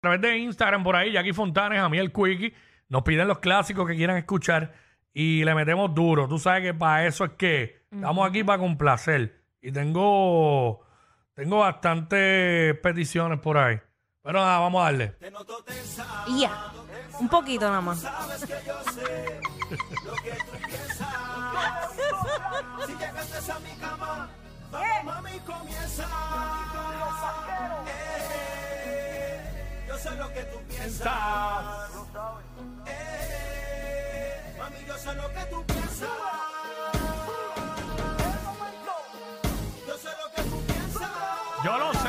través de Instagram por ahí, Jackie Fontanes, a mí el Quickie. Nos piden los clásicos que quieran escuchar y le metemos duro. Tú sabes que para eso es que estamos aquí para complacer. Y tengo, tengo bastantes peticiones por ahí. Pero nada, vamos a darle. Y ya. Un poquito nada más. Si llegaste a mi cama, mami comienza. Sé lo que tú piensas. Eh, mami, yo sé lo que tú piensas. Yo sé lo que tú piensas. Yo lo sé,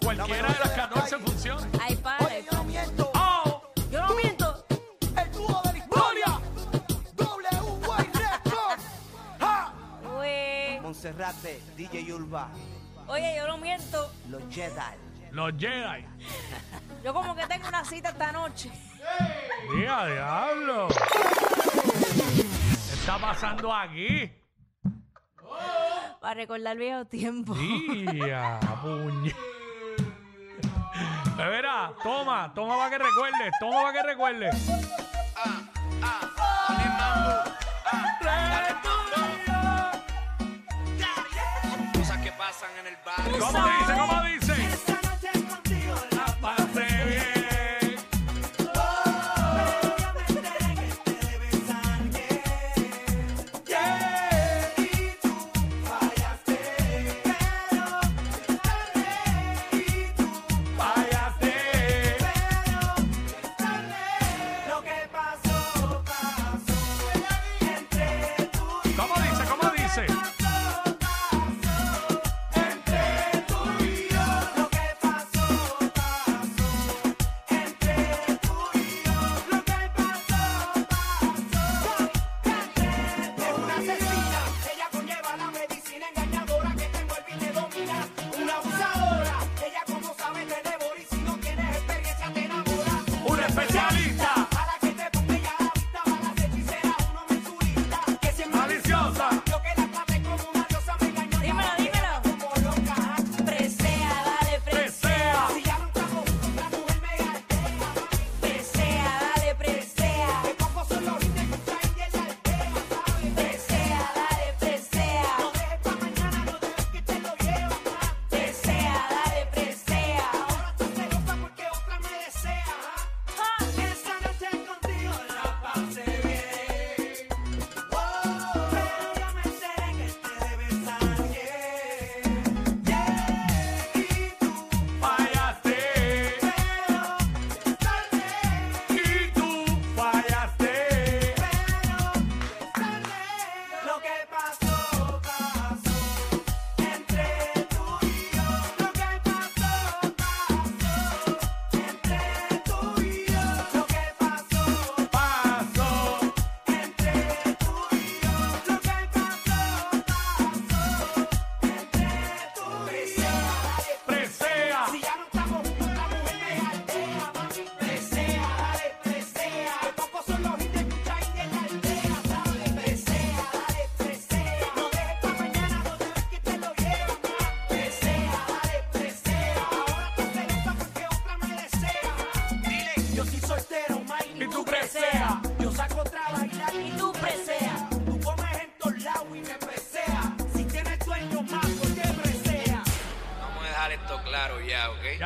en cualquiera de las 14 funciones. Ay, padre. Oye, yo no miento. ¡Oh! Yo no miento. El dúo de la historia. W Records. ¡Ja! Ué. Monserrate, DJ Yulba, Oye, yo no miento. los Jedi. Los Jedi. Yo como que tengo una cita esta noche. ¡Diga, diablo! ¿Qué está pasando aquí? Para recordar viejos tiempos. ¡Día! puñe. De veras, toma, toma para que recuerdes, toma para que recuerdes. Cosas que pasan en el barrio. ¿Cómo dice? ¿Cómo dice?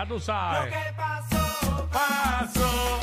Lo que pasó, Paso.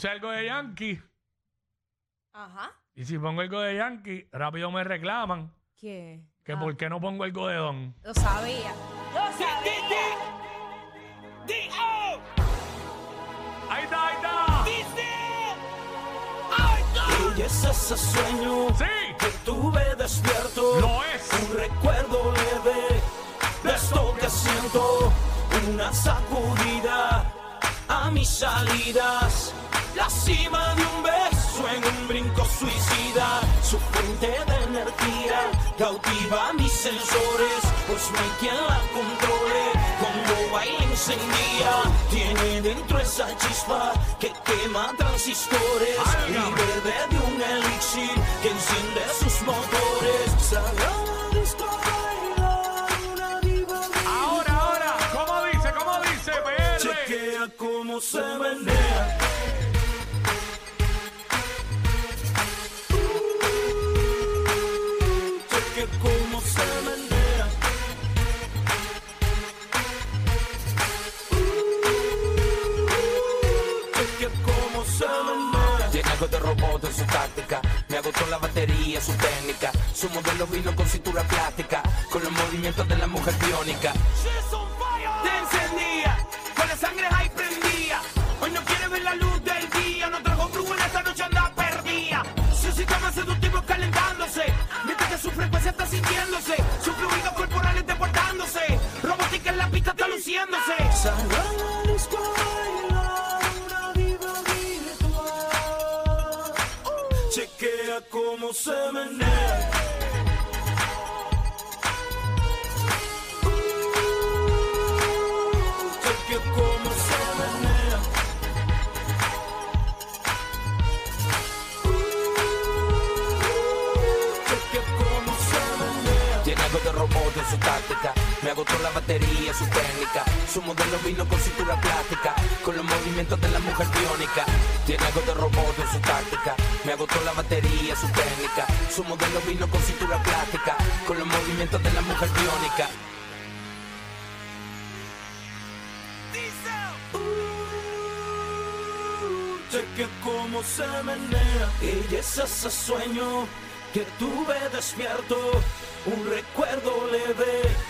Puse algo de Yankee. Ajá. Y si pongo algo de Yankee, rápido me reclaman ¿Qué? que Ah, por qué no pongo algo de Don. Lo sabía. Lo sabía. Ahí está, ahí está. Y es ese sueño Sí, que tuve despierto. lo es. Un recuerdo leve de esto que siento. Una sacudida a mis salidas. La cima de un beso en un brinco suicida. Su fuente de energía cautiva mis sensores. Pues no hay quien la controle. Cuando baila encendía. Tiene dentro esa chispa que quema transistores. Y bebe de un elixir que enciende sus motores. Sagrada Ahora, ahora, ¿cómo dice? ¿Cómo dice? Chequea cómo se menea. Me agotó la batería, su técnica. Su modelo vino con cintura plástica. Con los movimientos de la mujer biónica. Te encendía, con la sangre ahí prendía. Hoy no quiere ver la luz del día. No trajo flujo en esta noche anda perdida. Su sistema seductivo calentándose. Mientras que su frecuencia está sintiéndose. Sus fluidos corporales deportándose. Robótica en la pista está luciéndose. Cómo Me agotó la batería, su técnica. Su modelo vino con cintura plástica. Con los movimientos de la mujer biónica. Tiene algo de robot en su táctica. Me agotó la batería, su técnica. Su modelo vino con cintura plástica. Con los movimientos de la mujer biónica. Cheque cómo se menea. Ella es ese sueño que tuve despierto. Un recuerdo leve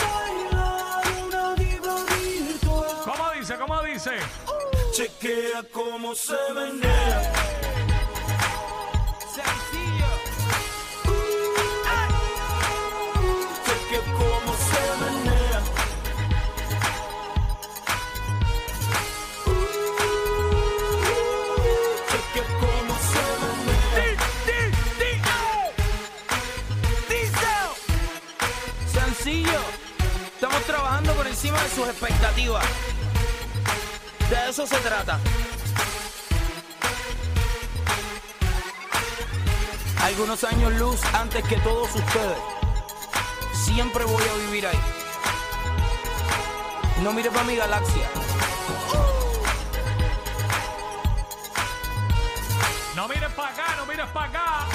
Chequea cómo se menea. Chequea cómo se menea. Chequea cómo se menea. Sencillo. Estamos trabajando por encima de sus expectativas. De eso se trata. Algunos años luz antes que todos ustedes. Siempre voy a vivir ahí. No mire para mi galaxia. No mires para acá, no mires para acá.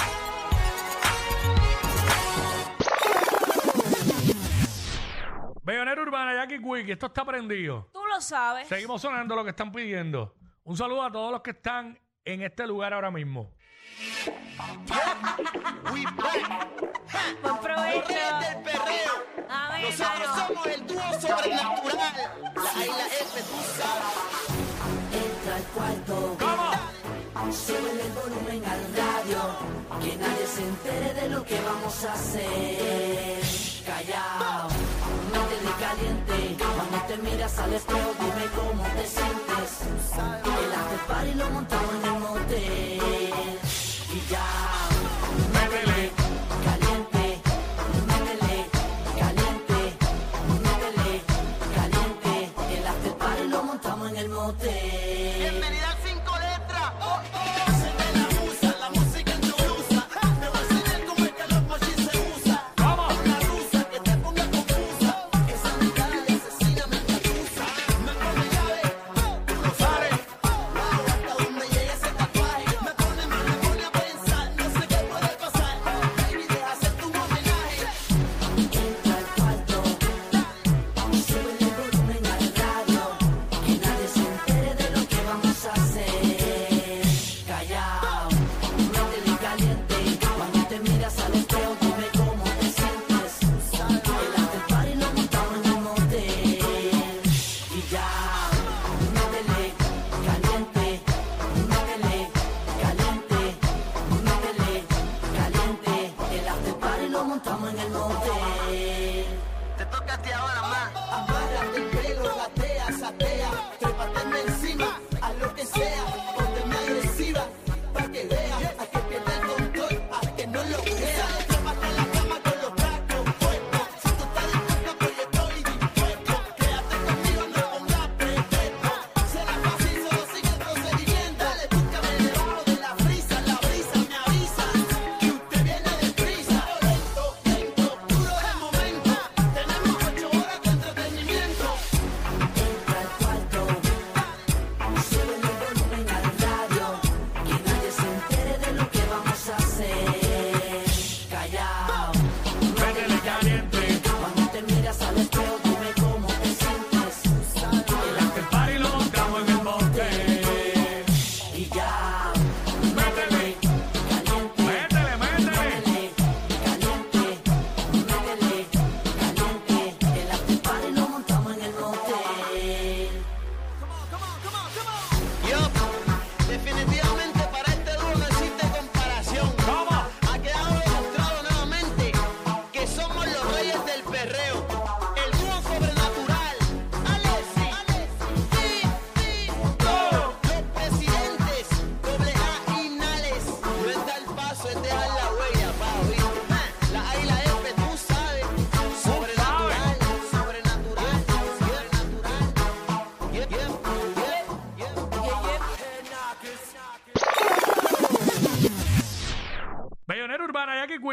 Bellonera Urbana, Jackie Quick, esto está prendido lo sabes. Seguimos sonando lo que están pidiendo. Un saludo a todos los que están en este lugar ahora mismo. Buen provecho. del perreo. Ah, Amén, Nosotros somos el dúo sobrenatural. La A y la F, tú sabes. Entra al cuarto, ¿Cómo? sube el volumen al radio. Que nadie se entere de lo que vamos a hacer. Callao caliente. Cuando te miras al espejo, dime cómo te sientes. El after party lo montamos en el motel. Y ya.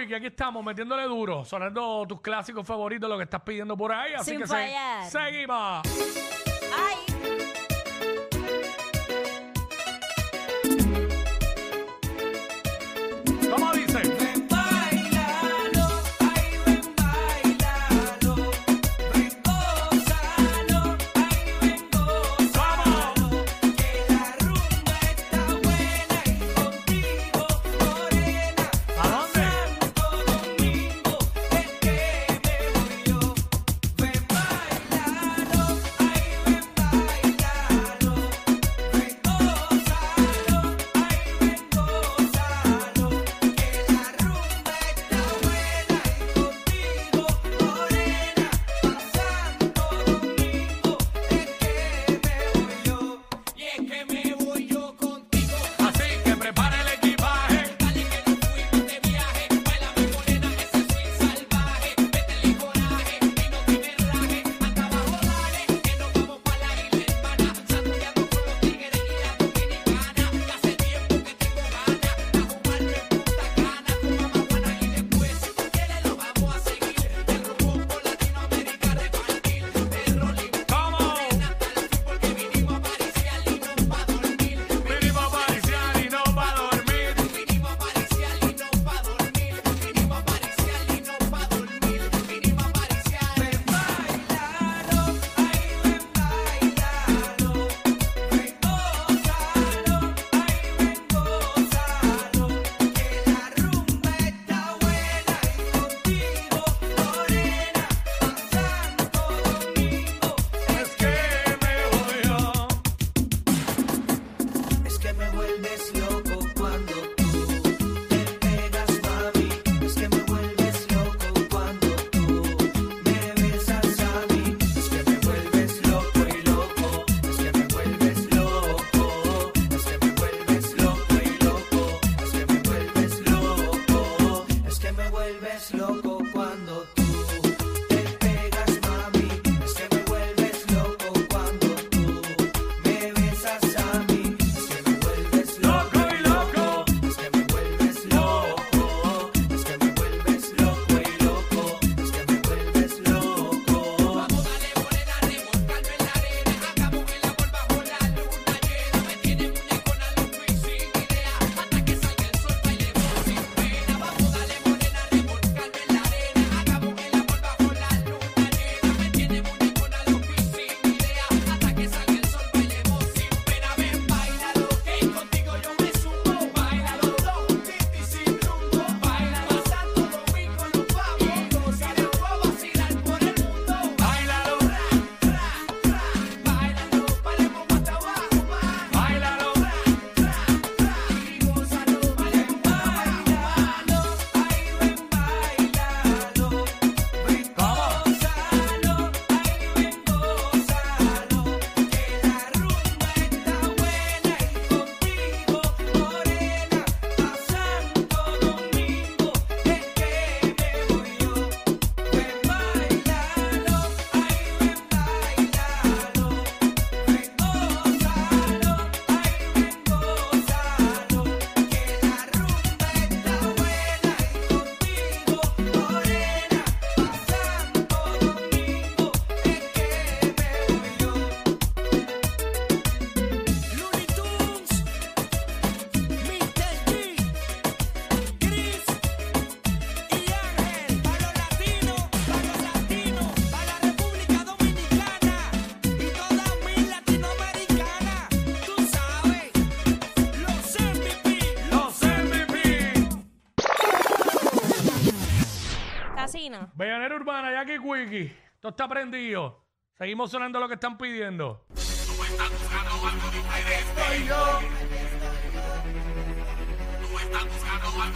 que aquí estamos metiéndole duro, sonando tus clásicos favoritos, lo que estás pidiendo por ahí. Así que se- seguimos. ¡Ay! aquí. Todo está prendido. Seguimos sonando lo que están pidiendo. Tú estás buscando algo diferente. Estoy yo. Tú estás buscando algo.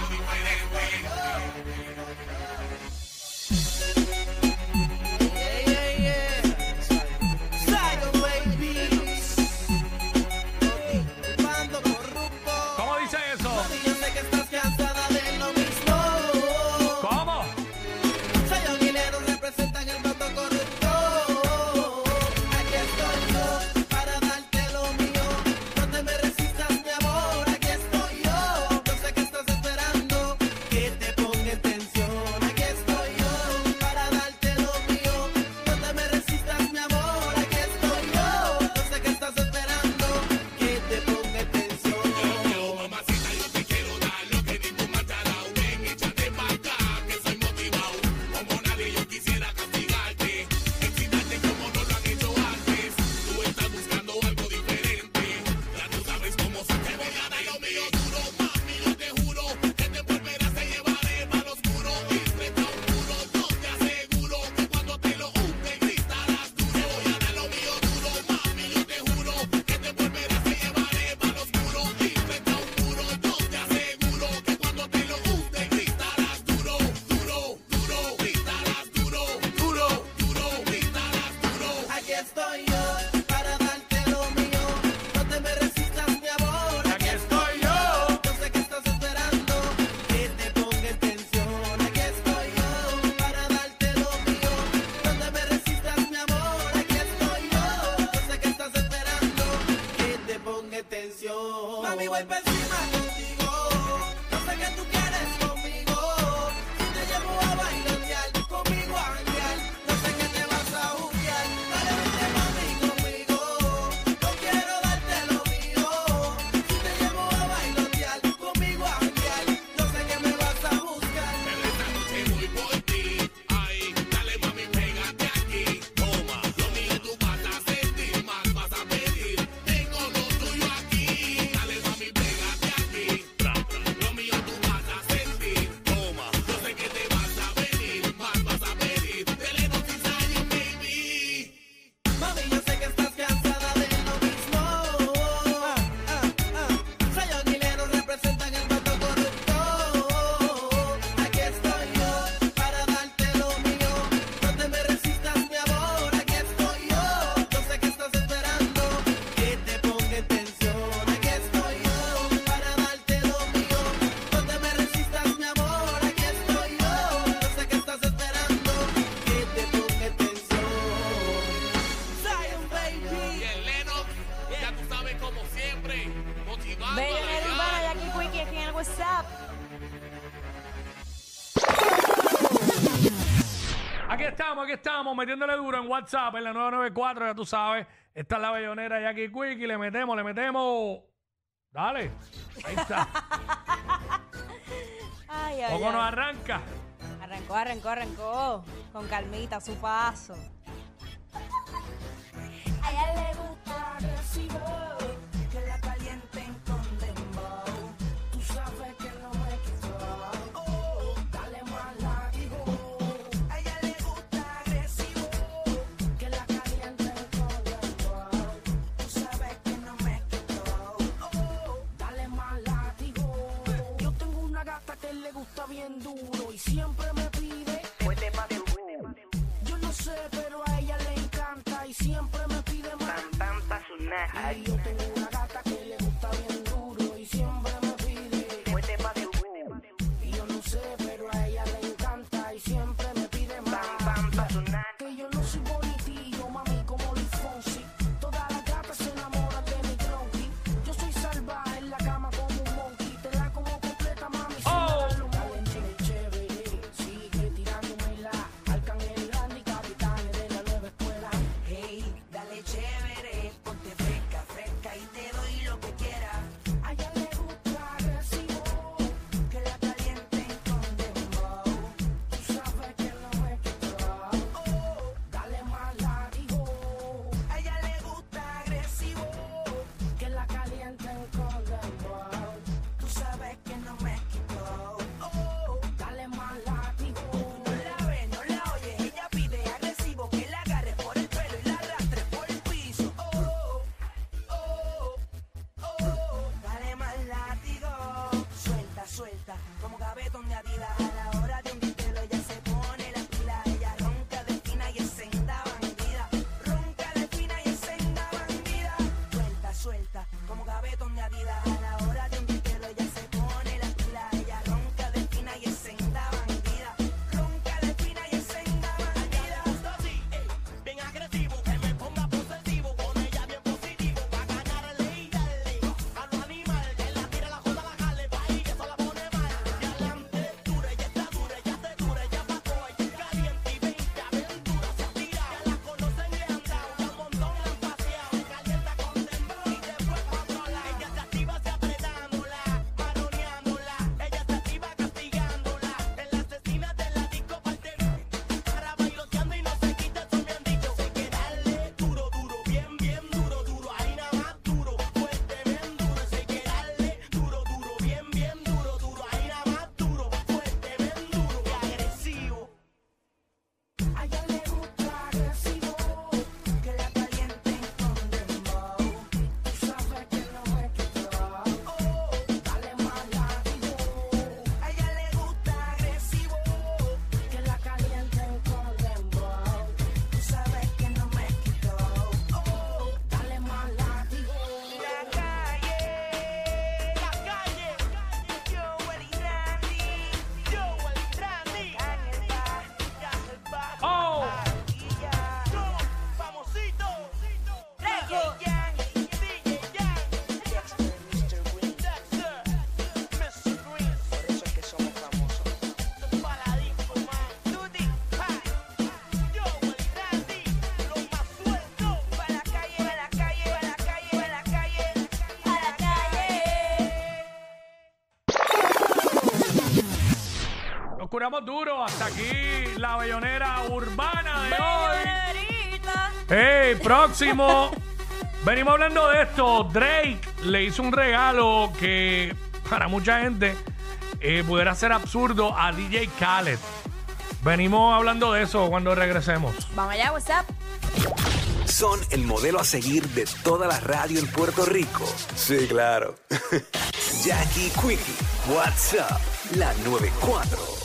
metiéndole duro en WhatsApp, en la 994, ya tú sabes. Esta es la bellonera Jackie Quick y le metemos, le metemos. Dale. Ahí está. ay, ay, Poco nos arranca. Arrancó, arrancó, arrancó. Con calmita, su paso. A ella le gusta. I, curamos duro. Hasta aquí la bellonera urbana de hoy. Hey, próximo. Venimos hablando de esto. Drake le hizo un regalo que para mucha gente eh, pudiera ser absurdo a DJ Khaled. Venimos hablando de eso cuando regresemos. Vamos allá, WhatsApp. Son el modelo a seguir de toda la radio en Puerto Rico. Sí, claro. Jackie Quickie, WhatsApp, la 94.